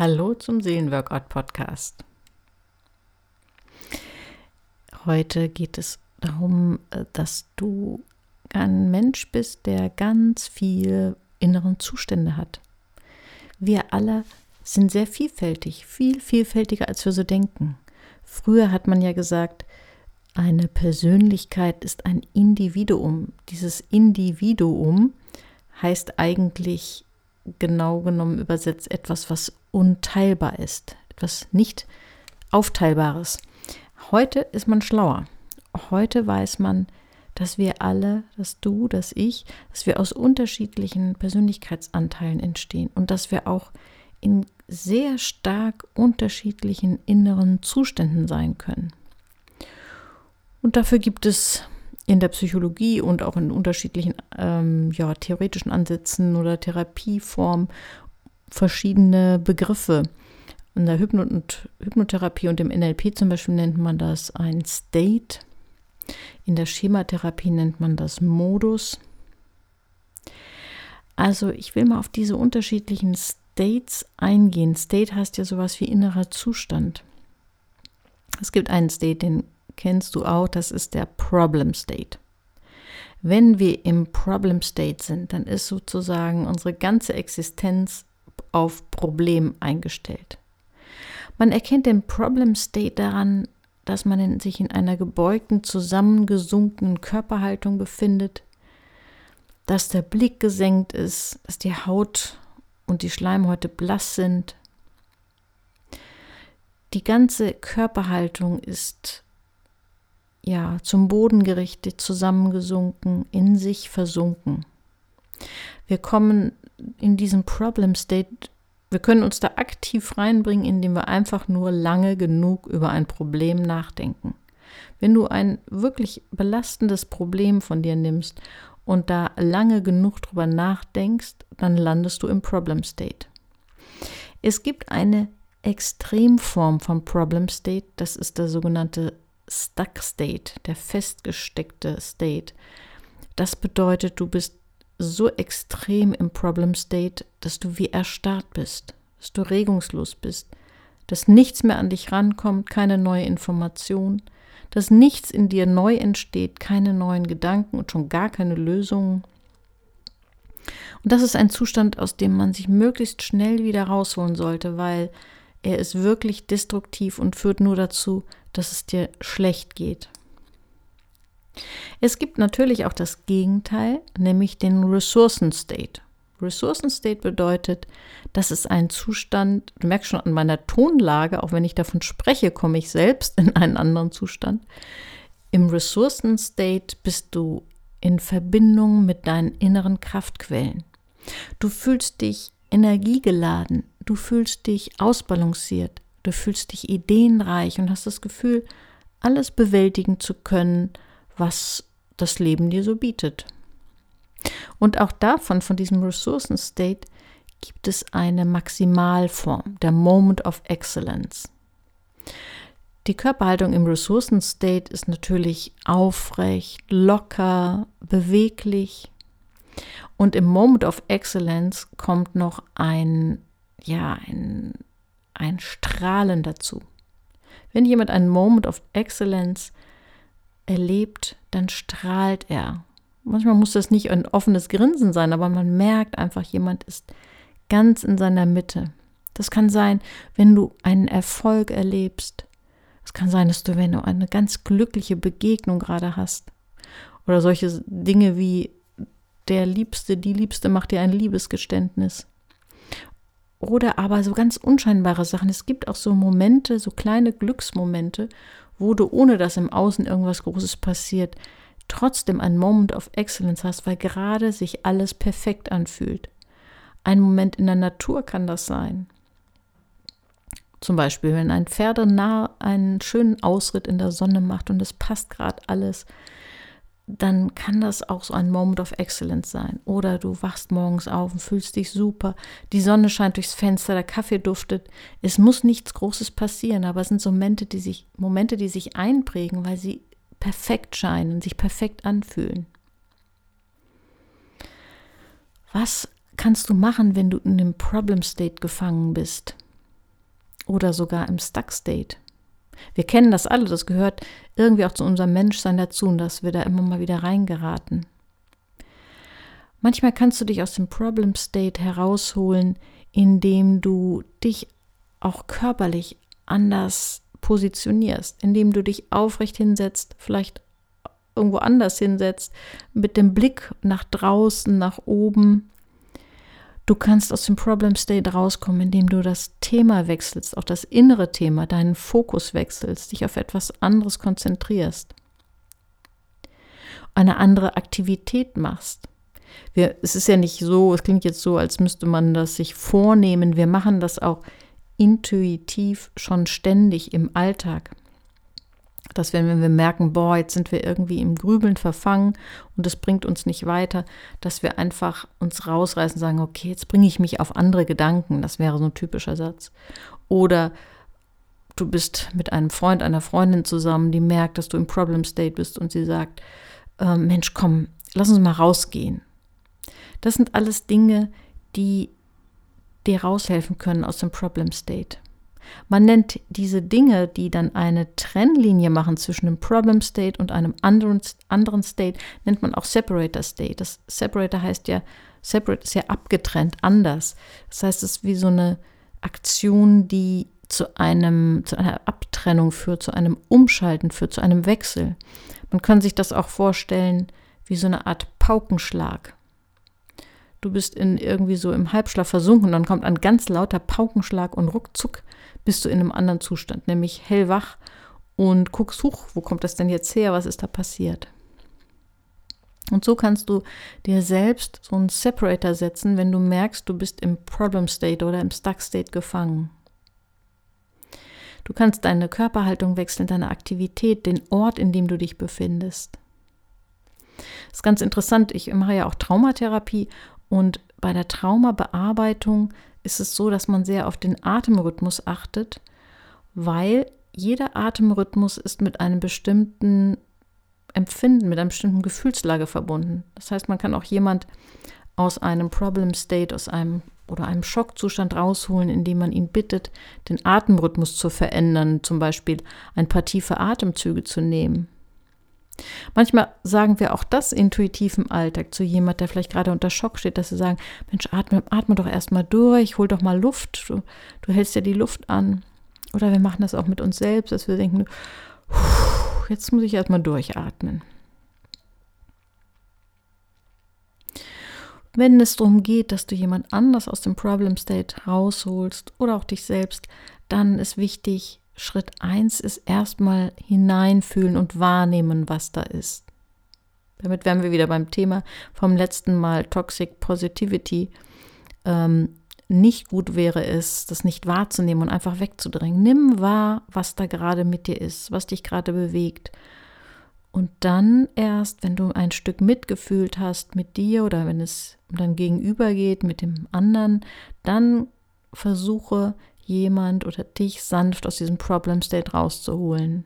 Hallo zum Seelenworkout Podcast. Heute geht es darum, äh, dass du ein Mensch bist, der ganz viele inneren Zustände hat. Wir alle sind sehr vielfältig, viel vielfältiger als wir so denken. Früher hat man ja gesagt, eine Persönlichkeit ist ein Individuum. Dieses Individuum heißt eigentlich genau genommen übersetzt etwas, was unteilbar ist, etwas nicht Aufteilbares. Heute ist man schlauer. Heute weiß man, dass wir alle, dass du, dass ich, dass wir aus unterschiedlichen Persönlichkeitsanteilen entstehen und dass wir auch in sehr stark unterschiedlichen inneren Zuständen sein können. Und dafür gibt es in der Psychologie und auch in unterschiedlichen ähm, ja, theoretischen Ansätzen oder Therapieformen verschiedene Begriffe. In der Hypno und Hypnotherapie und im NLP zum Beispiel nennt man das ein State. In der Schematherapie nennt man das Modus. Also ich will mal auf diese unterschiedlichen States eingehen. State heißt ja sowas wie innerer Zustand. Es gibt einen State, den kennst du auch, das ist der Problem State. Wenn wir im Problem State sind, dann ist sozusagen unsere ganze Existenz auf Problem eingestellt. Man erkennt den Problem State daran, dass man in, sich in einer gebeugten, zusammengesunkenen Körperhaltung befindet, dass der Blick gesenkt ist, dass die Haut und die Schleimhäute blass sind. Die ganze Körperhaltung ist ja, zum Boden gerichtet, zusammengesunken, in sich versunken. Wir kommen in diesen Problem State, wir können uns da aktiv reinbringen, indem wir einfach nur lange genug über ein Problem nachdenken. Wenn du ein wirklich belastendes Problem von dir nimmst und da lange genug drüber nachdenkst, dann landest du im Problem State. Es gibt eine Extremform von Problem State, das ist der sogenannte Stuck State, der festgesteckte State. Das bedeutet, du bist so extrem im Problem State, dass du wie erstarrt bist, dass du regungslos bist, dass nichts mehr an dich rankommt, keine neue Information, dass nichts in dir neu entsteht, keine neuen Gedanken und schon gar keine Lösungen. Und das ist ein Zustand, aus dem man sich möglichst schnell wieder rausholen sollte, weil er ist wirklich destruktiv und führt nur dazu, dass es dir schlecht geht. Es gibt natürlich auch das Gegenteil, nämlich den Ressourcen-State. Ressourcen-State bedeutet, das ist ein Zustand, du merkst schon an meiner Tonlage, auch wenn ich davon spreche, komme ich selbst in einen anderen Zustand. Im Ressourcen-State bist du in Verbindung mit deinen inneren Kraftquellen. Du fühlst dich energiegeladen, du fühlst dich ausbalanciert, du fühlst dich ideenreich und hast das Gefühl, alles bewältigen zu können, was das Leben dir so bietet. Und auch davon, von diesem Ressourcen-State, gibt es eine Maximalform, der Moment of Excellence. Die Körperhaltung im Ressourcen-State ist natürlich aufrecht, locker, beweglich. Und im Moment of Excellence kommt noch ein, ja, ein, ein Strahlen dazu. Wenn jemand einen Moment of Excellence erlebt, dann strahlt er. Manchmal muss das nicht ein offenes Grinsen sein, aber man merkt einfach, jemand ist ganz in seiner Mitte. Das kann sein, wenn du einen Erfolg erlebst. Es kann sein, dass du, wenn du eine ganz glückliche Begegnung gerade hast. Oder solche Dinge wie der Liebste, die Liebste macht dir ein Liebesgeständnis. Oder aber so ganz unscheinbare Sachen. Es gibt auch so Momente, so kleine Glücksmomente, wo du, ohne dass im Außen irgendwas Großes passiert, trotzdem einen Moment of Excellence hast, weil gerade sich alles perfekt anfühlt. Ein Moment in der Natur kann das sein. Zum Beispiel, wenn ein Pferdenah einen schönen Ausritt in der Sonne macht und es passt gerade alles, dann kann das auch so ein Moment of Excellence sein. Oder du wachst morgens auf und fühlst dich super, die Sonne scheint durchs Fenster, der Kaffee duftet. Es muss nichts Großes passieren, aber es sind so Momente, die sich, Momente, die sich einprägen, weil sie perfekt scheinen, sich perfekt anfühlen. Was kannst du machen, wenn du in dem Problem State gefangen bist? oder sogar im Stuck State. Wir kennen das alle, das gehört irgendwie auch zu unserem Menschsein dazu, dass wir da immer mal wieder reingeraten. Manchmal kannst du dich aus dem Problem State herausholen, indem du dich auch körperlich anders positionierst, indem du dich aufrecht hinsetzt, vielleicht irgendwo anders hinsetzt, mit dem Blick nach draußen, nach oben. Du kannst aus dem Problem State rauskommen, indem du das Thema wechselst, auch das innere Thema, deinen Fokus wechselst, dich auf etwas anderes konzentrierst, eine andere Aktivität machst. Wir, es ist ja nicht so, es klingt jetzt so, als müsste man das sich vornehmen. Wir machen das auch intuitiv schon ständig im Alltag. Dass wenn wir merken, boah, jetzt sind wir irgendwie im Grübeln verfangen und es bringt uns nicht weiter, dass wir einfach uns rausreißen und sagen, okay, jetzt bringe ich mich auf andere Gedanken. Das wäre so ein typischer Satz. Oder du bist mit einem Freund, einer Freundin zusammen, die merkt, dass du im Problem State bist und sie sagt, äh, Mensch, komm, lass uns mal rausgehen. Das sind alles Dinge, die dir raushelfen können aus dem Problem State. Man nennt diese Dinge, die dann eine Trennlinie machen zwischen dem Problem State und einem anderen, anderen State, nennt man auch Separator State. Das Separator heißt ja, Separate ist ja abgetrennt, anders. Das heißt, es ist wie so eine Aktion, die zu einem, zu einer Abtrennung führt, zu einem Umschalten führt, zu einem Wechsel. Man kann sich das auch vorstellen wie so eine Art Paukenschlag du bist in irgendwie so im Halbschlaf versunken, dann kommt ein ganz lauter Paukenschlag und ruckzuck bist du in einem anderen Zustand, nämlich hellwach und guckst hoch, wo kommt das denn jetzt her, was ist da passiert? Und so kannst du dir selbst so einen Separator setzen, wenn du merkst, du bist im Problem State oder im Stuck State gefangen. Du kannst deine Körperhaltung wechseln, deine Aktivität, den Ort, in dem du dich befindest. Das ist ganz interessant. Ich mache ja auch Traumatherapie und bei der Traumabearbeitung ist es so, dass man sehr auf den Atemrhythmus achtet, weil jeder Atemrhythmus ist mit einem bestimmten Empfinden, mit einer bestimmten Gefühlslage verbunden. Das heißt, man kann auch jemand aus einem Problem State, aus einem oder einem Schockzustand rausholen, indem man ihn bittet, den Atemrhythmus zu verändern, zum Beispiel ein paar tiefe Atemzüge zu nehmen. Manchmal sagen wir auch das intuitiv im Alltag zu jemand, der vielleicht gerade unter Schock steht, dass sie sagen, Mensch, atme, atme doch erstmal durch, hol doch mal Luft, du, du hältst ja die Luft an. Oder wir machen das auch mit uns selbst, dass wir denken, jetzt muss ich erstmal durchatmen. Wenn es darum geht, dass du jemand anders aus dem Problem State rausholst oder auch dich selbst, dann ist wichtig, Schritt 1 ist erstmal hineinfühlen und wahrnehmen, was da ist. Damit wären wir wieder beim Thema vom letzten Mal Toxic Positivity. Ähm, nicht gut wäre es, das nicht wahrzunehmen und einfach wegzudrängen. Nimm wahr, was da gerade mit dir ist, was dich gerade bewegt. Und dann erst, wenn du ein Stück mitgefühlt hast mit dir oder wenn es dein Gegenüber geht, mit dem anderen, dann versuche jemand oder dich sanft aus diesem Problem State rauszuholen.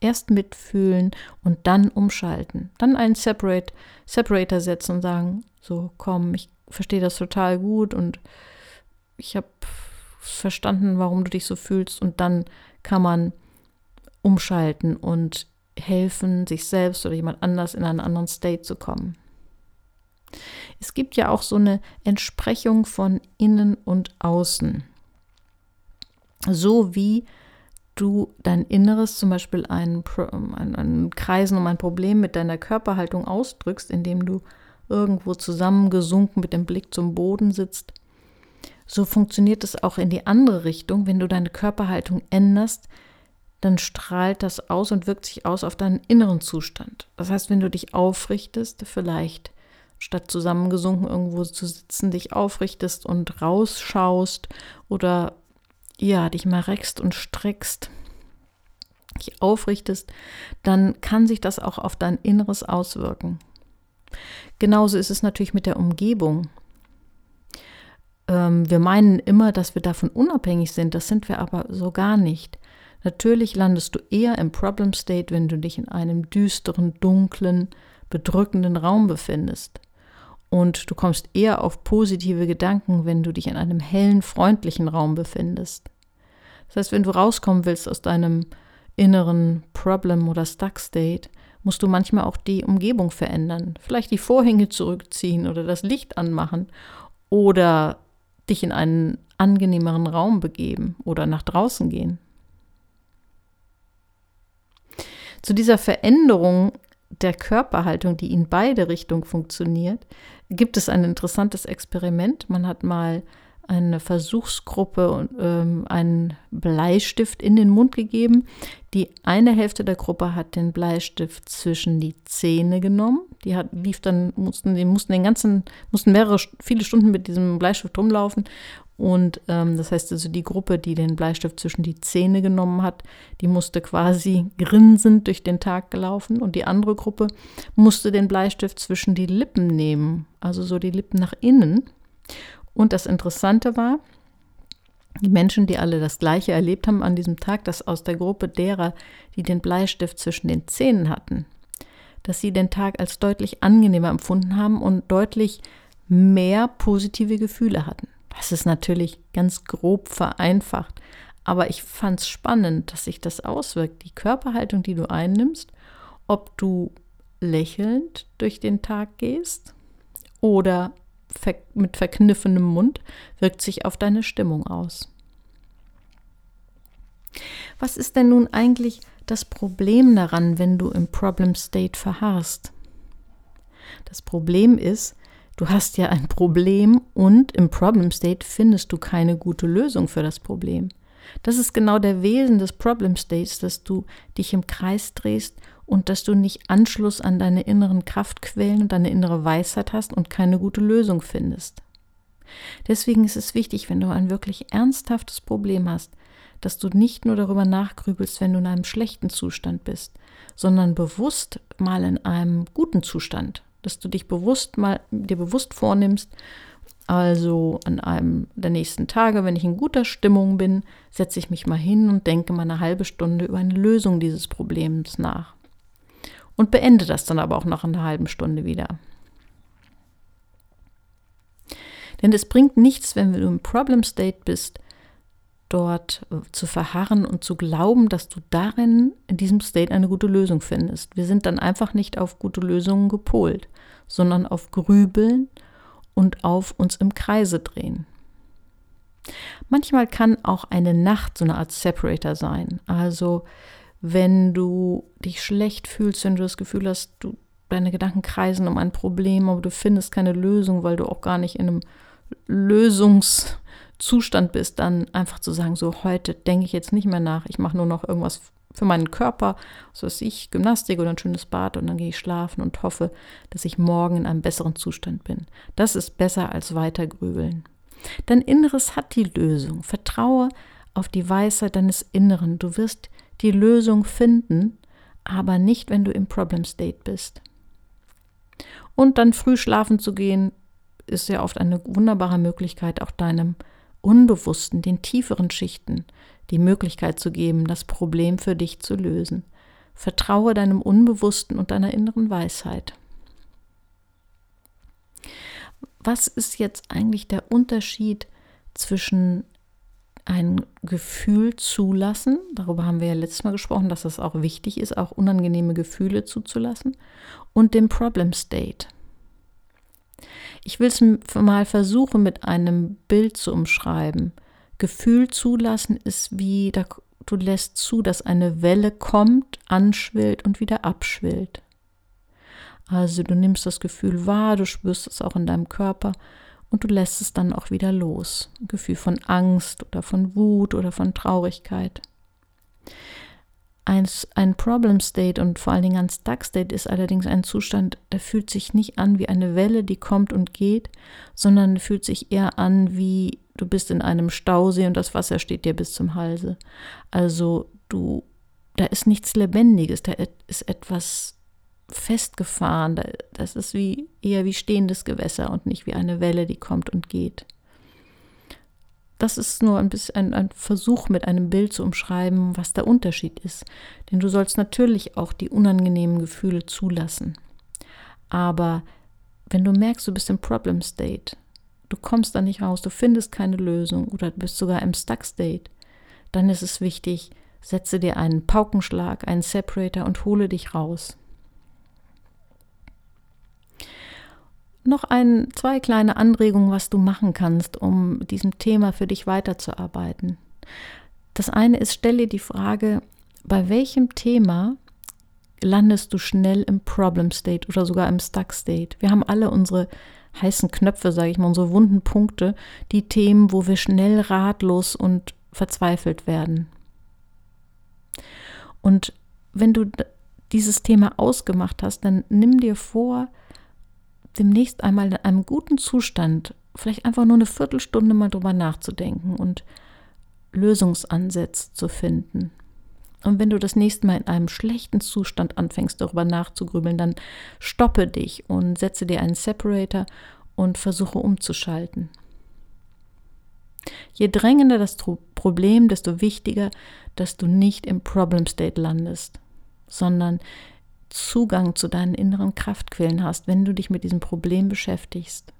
Erst mitfühlen und dann umschalten. Dann einen Separate, Separator setzen und sagen, so komm, ich verstehe das total gut und ich habe verstanden, warum du dich so fühlst und dann kann man umschalten und helfen, sich selbst oder jemand anders in einen anderen State zu kommen. Es gibt ja auch so eine Entsprechung von innen und außen so wie du dein Inneres, zum Beispiel einen, einen, einen Kreisen um ein Problem mit deiner Körperhaltung ausdrückst, indem du irgendwo zusammengesunken mit dem Blick zum Boden sitzt, so funktioniert es auch in die andere Richtung. Wenn du deine Körperhaltung änderst, dann strahlt das aus und wirkt sich aus auf deinen inneren Zustand. Das heißt, wenn du dich aufrichtest, vielleicht statt zusammengesunken irgendwo zu sitzen, dich aufrichtest und rausschaust oder ja, dich mal reckst und streckst, dich aufrichtest, dann kann sich das auch auf dein Inneres auswirken. Genauso ist es natürlich mit der Umgebung. Ähm, wir meinen immer, dass wir davon unabhängig sind, das sind wir aber so gar nicht. Natürlich landest du eher im Problem State, wenn du dich in einem düsteren, dunklen, bedrückenden Raum befindest. Und du kommst eher auf positive Gedanken, wenn du dich in einem hellen, freundlichen Raum befindest. Das heißt, wenn du rauskommen willst aus deinem inneren Problem oder Stuck State, musst du manchmal auch die Umgebung verändern. Vielleicht die Vorhänge zurückziehen oder das Licht anmachen oder dich in einen angenehmeren Raum begeben oder nach draußen gehen. Zu dieser Veränderung der Körperhaltung, die in beide Richtungen funktioniert, gibt es ein interessantes Experiment. Man hat mal eine Versuchsgruppe ähm, einen Bleistift in den Mund gegeben. Die eine Hälfte der Gruppe hat den Bleistift zwischen die Zähne genommen. Die hat, lief dann, mussten, die mussten den ganzen, mussten mehrere, viele Stunden mit diesem Bleistift rumlaufen. Und ähm, das heißt also, die Gruppe, die den Bleistift zwischen die Zähne genommen hat, die musste quasi grinsend durch den Tag gelaufen. Und die andere Gruppe musste den Bleistift zwischen die Lippen nehmen, also so die Lippen nach innen. Und das Interessante war, die Menschen, die alle das Gleiche erlebt haben an diesem Tag, dass aus der Gruppe derer, die den Bleistift zwischen den Zähnen hatten, dass sie den Tag als deutlich angenehmer empfunden haben und deutlich mehr positive Gefühle hatten. Das ist natürlich ganz grob vereinfacht, aber ich fand es spannend, dass sich das auswirkt, die Körperhaltung, die du einnimmst, ob du lächelnd durch den Tag gehst oder mit verkniffenem Mund wirkt sich auf deine Stimmung aus. Was ist denn nun eigentlich das Problem daran, wenn du im Problem State verharrst? Das Problem ist, du hast ja ein Problem und im Problem State findest du keine gute Lösung für das Problem. Das ist genau der Wesen des Problem States, dass du dich im Kreis drehst und dass du nicht Anschluss an deine inneren Kraftquellen und deine innere Weisheit hast und keine gute Lösung findest. Deswegen ist es wichtig, wenn du ein wirklich ernsthaftes Problem hast, dass du nicht nur darüber nachgrübelst, wenn du in einem schlechten Zustand bist, sondern bewusst mal in einem guten Zustand, dass du dich bewusst mal dir bewusst vornimmst, also an einem der nächsten Tage, wenn ich in guter Stimmung bin, setze ich mich mal hin und denke mal eine halbe Stunde über eine Lösung dieses Problems nach und beende das dann aber auch nach einer halben Stunde wieder. Denn es bringt nichts, wenn du im Problem State bist, dort äh, zu verharren und zu glauben, dass du darin, in diesem State, eine gute Lösung findest. Wir sind dann einfach nicht auf gute Lösungen gepolt, sondern auf Grübeln und auf uns im Kreise drehen. Manchmal kann auch eine Nacht so eine Art Separator sein. Also wenn du dich schlecht fühlst, wenn du das Gefühl hast, du, deine Gedanken kreisen um ein Problem, aber du findest keine Lösung, weil du auch gar nicht in einem Lösungszustand bist, dann einfach zu sagen, so heute denke ich jetzt nicht mehr nach, ich mache nur noch irgendwas für meinen Körper, so dass ich Gymnastik oder ein schönes Bad und dann gehe ich schlafen und hoffe, dass ich morgen in einem besseren Zustand bin. Das ist besser als weiter grübeln. Dein Inneres hat die Lösung. Vertraue auf die Weisheit deines Inneren. Du wirst die Lösung finden, aber nicht, wenn du im Problem State bist. Und dann früh schlafen zu gehen, ist ja oft eine wunderbare Möglichkeit, auch deinem Unbewussten, den tieferen Schichten, die Möglichkeit zu geben, das Problem für dich zu lösen. Vertraue deinem Unbewussten und deiner inneren Weisheit. Was ist jetzt eigentlich der Unterschied zwischen ein Gefühl zulassen. Darüber haben wir ja letztes Mal gesprochen, dass es auch wichtig ist, auch unangenehme Gefühle zuzulassen. Und dem Problem State. Ich will es mal versuchen, mit einem Bild zu umschreiben. Gefühl zulassen ist wie, du lässt zu, dass eine Welle kommt, anschwillt und wieder abschwillt. Also du nimmst das Gefühl wahr, du spürst es auch in deinem Körper und du lässt es dann auch wieder los. Ein Gefühl von Angst oder von Wut oder von Traurigkeit. Ein, ein Problem State und vor allen Dingen ein Stuck State ist allerdings ein Zustand, der fühlt sich nicht an wie eine Welle, die kommt und geht, sondern fühlt sich eher an wie du bist in einem Stausee und das Wasser steht dir bis zum Halse. Also du, da ist nichts Lebendiges, da ist etwas festgefahren. Das ist wie, eher wie stehendes Gewässer und nicht wie eine Welle, die kommt und geht. Das ist nur ein bisschen ein, ein, Versuch, mit einem Bild zu umschreiben, was der Unterschied ist. Denn du sollst natürlich auch die unangenehmen Gefühle zulassen. Aber wenn du merkst, du bist im Problem State, du kommst da nicht raus, du findest keine Lösung oder du bist sogar im Stuck State, dann ist es wichtig, setze dir einen Paukenschlag, einen Separator und hole dich raus. Noch ein, zwei kleine Anregungen, was du machen kannst, um diesem Thema für dich weiterzuarbeiten. Das eine ist, stelle die Frage, bei welchem Thema landest du schnell im Problem State oder sogar im Stuck State? Wir haben alle unsere heißen Knöpfe, sage ich mal, unsere wunden Punkte, die Themen, wo wir schnell ratlos und verzweifelt werden. Und wenn du dieses Thema ausgemacht hast, dann nimm dir vor, demnächst einmal in einem guten Zustand, vielleicht einfach nur eine Viertelstunde mal drüber nachzudenken und Lösungsansätze zu finden. Und wenn du das nächste Mal in einem schlechten Zustand anfängst, darüber nachzugrübeln, dann stoppe dich und setze dir einen Separator und versuche umzuschalten. Je drängender das Problem, desto wichtiger, dass du nicht im Problem State landest, sondern Zugang zu deinen inneren Kraftquellen hast, wenn du dich mit diesem Problem beschäftigst.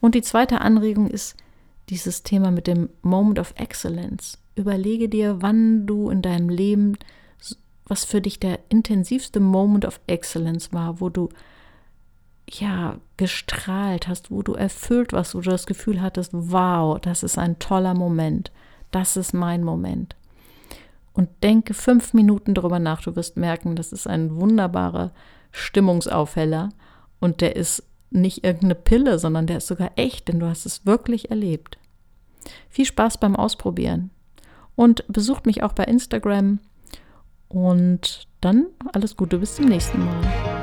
Und die zweite Anregung ist dieses Thema mit dem Moment of Excellence. Überlege dir, wann du in deinem Leben, was für dich der intensivste Moment of Excellence war, wo du ja gestrahlt hast, wo du erfüllt warst, wo du das Gefühl hattest, wow, das ist ein toller Moment, das ist mein Moment und denke fünf Minuten darüber nach. Du wirst merken, das ist ein wunderbarer Stimmungsaufheller und der ist nicht irgendeine Pille, sondern der ist sogar echt, denn du hast es wirklich erlebt. Viel Spaß beim Ausprobieren und besucht mich auch bei Instagram und dann alles Gute bis zum nächsten Mal.